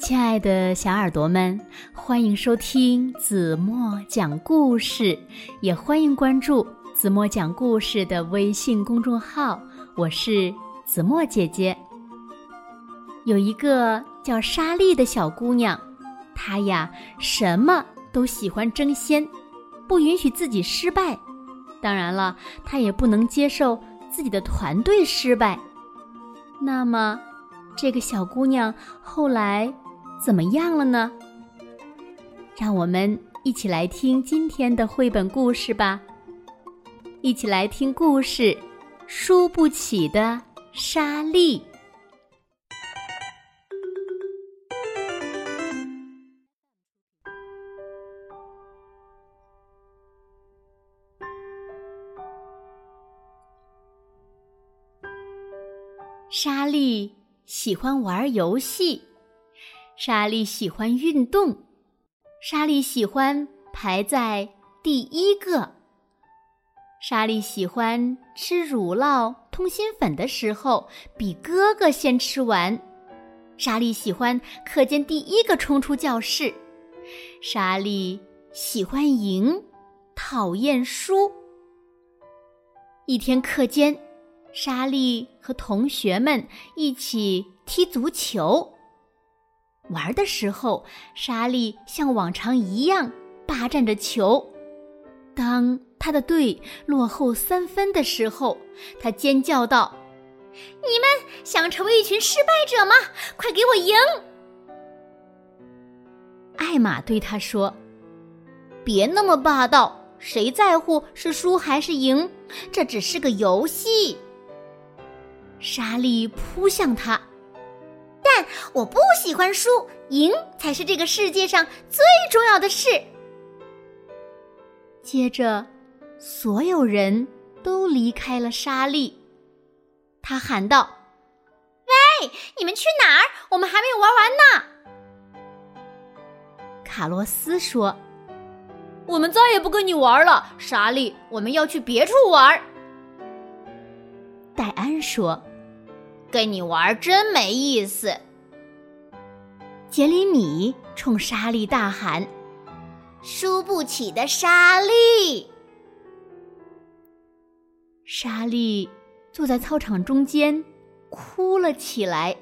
亲爱的小耳朵们，欢迎收听子墨讲故事，也欢迎关注子墨讲故事的微信公众号。我是子墨姐姐。有一个叫莎莉的小姑娘，她呀什么都喜欢争先，不允许自己失败。当然了，她也不能接受自己的团队失败。那么，这个小姑娘后来。怎么样了呢？让我们一起来听今天的绘本故事吧。一起来听故事《输不起的莎莉》。莎莉喜欢玩游戏。莎莉喜欢运动，莎莉喜欢排在第一个。莎莉喜欢吃乳酪通心粉的时候比哥哥先吃完。莎莉喜欢课间第一个冲出教室。莎莉喜欢赢，讨厌输。一天课间，莎莉和同学们一起踢足球。玩的时候，莎莉像往常一样霸占着球。当他的队落后三分的时候，他尖叫道：“你们想成为一群失败者吗？快给我赢！”艾玛对他说：“别那么霸道，谁在乎是输还是赢？这只是个游戏。”莎莉扑向他。但我不喜欢输，赢才是这个世界上最重要的事。接着，所有人都离开了沙粒。他喊道：“喂，你们去哪儿？我们还没有玩完呢。”卡洛斯说：“我们再也不跟你玩了，莎莉，我们要去别处玩。”戴安说。跟你玩真没意思。杰里米冲莎莉大喊：“输不起的莎莉！”莎莉坐在操场中间，哭了起来。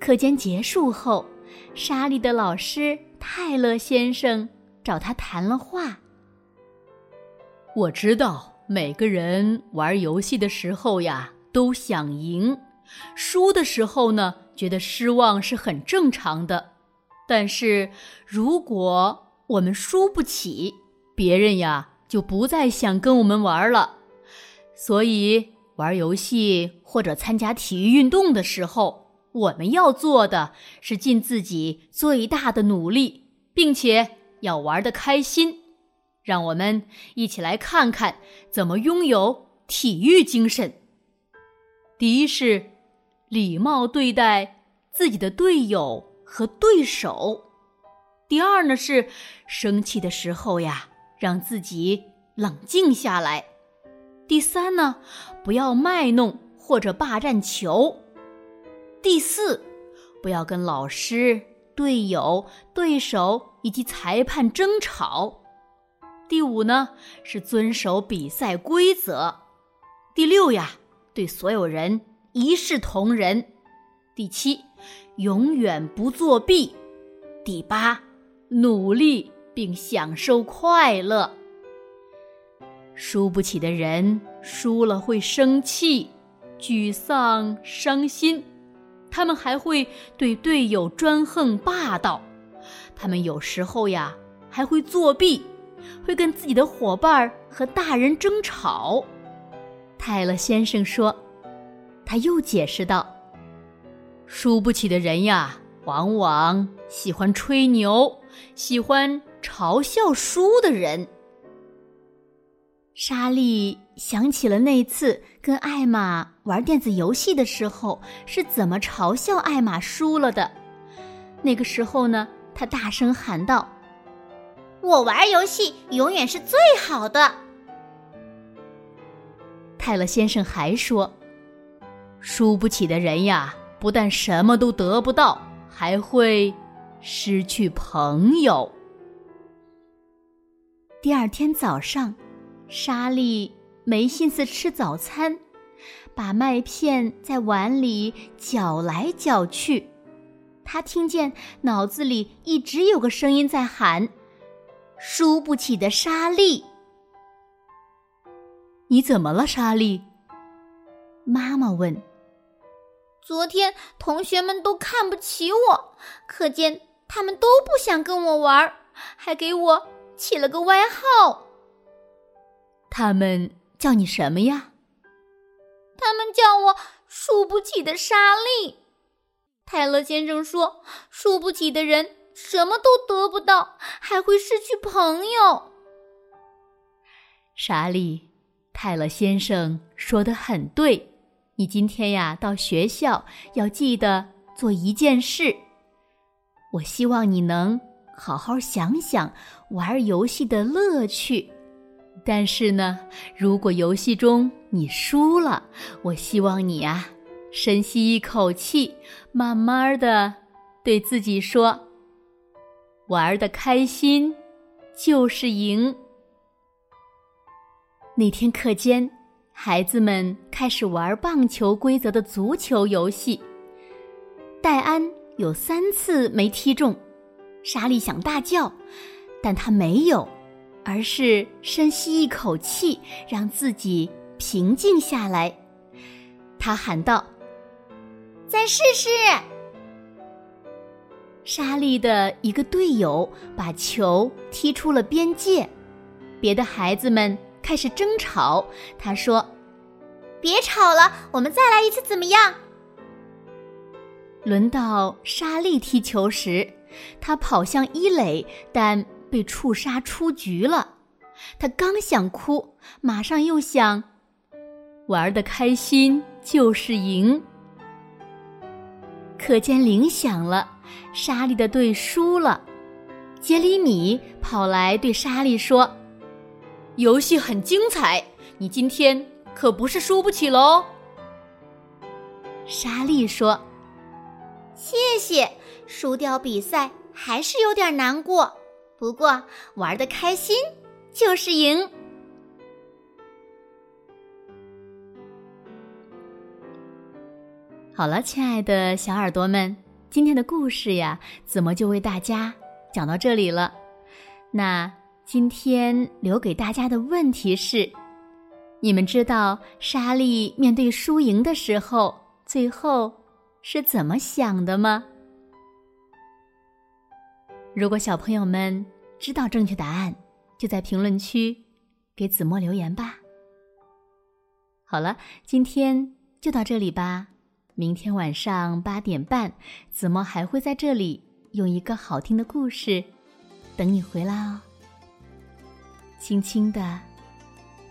课间结束后，莎莉的老师泰勒先生找他谈了话。我知道每个人玩游戏的时候呀。都想赢，输的时候呢，觉得失望是很正常的。但是，如果我们输不起，别人呀就不再想跟我们玩了。所以，玩游戏或者参加体育运动的时候，我们要做的是尽自己最大的努力，并且要玩得开心。让我们一起来看看怎么拥有体育精神。第一是礼貌对待自己的队友和对手。第二呢是生气的时候呀，让自己冷静下来。第三呢，不要卖弄或者霸占球。第四，不要跟老师、队友、对手以及裁判争吵。第五呢是遵守比赛规则。第六呀。对所有人一视同仁。第七，永远不作弊。第八，努力并享受快乐。输不起的人输了会生气、沮丧、伤心，他们还会对队友专横霸道。他们有时候呀还会作弊，会跟自己的伙伴和大人争吵。泰勒先生说：“他又解释道，输不起的人呀，往往喜欢吹牛，喜欢嘲笑输的人。”莎莉想起了那次跟艾玛玩电子游戏的时候是怎么嘲笑艾玛输了的。那个时候呢，他大声喊道：“我玩游戏永远是最好的。”泰勒先生还说：“输不起的人呀，不但什么都得不到，还会失去朋友。第二天早上，莎莉没心思吃早餐，把麦片在碗里搅来搅去。她听见脑子里一直有个声音在喊：“输不起的莎莉，你怎么了，莎莉？”妈妈问。昨天同学们都看不起我，可见他们都不想跟我玩，还给我。起了个外号，他们叫你什么呀？他们叫我输不起的莎莉。泰勒先生说，输不起的人什么都得不到，还会失去朋友。莎莉，泰勒先生说的很对，你今天呀到学校要记得做一件事。我希望你能。好好想想玩游戏的乐趣，但是呢，如果游戏中你输了，我希望你啊，深吸一口气，慢慢的对自己说：“玩的开心就是赢。”那天课间，孩子们开始玩棒球规则的足球游戏，戴安有三次没踢中。莎莉想大叫，但她没有，而是深吸一口气，让自己平静下来。他喊道：“再试试。”莎莉的一个队友把球踢出了边界，别的孩子们开始争吵。他说：“别吵了，我们再来一次，怎么样？”轮到莎莉踢球时。他跑向伊磊，但被触杀出局了。他刚想哭，马上又想：玩的开心就是赢。课间铃响了，莎莉的队输了。杰里米跑来对莎莉说：“游戏很精彩，你今天可不是输不起喽。”莎莉说。谢谢，输掉比赛还是有点难过，不过玩的开心就是赢。好了，亲爱的小耳朵们，今天的故事呀，子墨就为大家讲到这里了。那今天留给大家的问题是：你们知道莎莉面对输赢的时候，最后？是怎么想的吗？如果小朋友们知道正确答案，就在评论区给子墨留言吧。好了，今天就到这里吧。明天晚上八点半，子墨还会在这里用一个好听的故事等你回来哦。轻轻的